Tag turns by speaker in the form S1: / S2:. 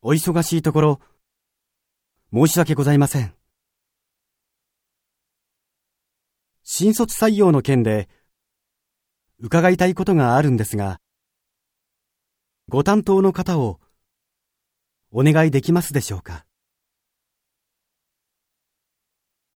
S1: お忙しいところ、申し訳ございません。新卒採用の件で、伺いたいことがあるんですが、ご担当の方をお願いできますでしょうか？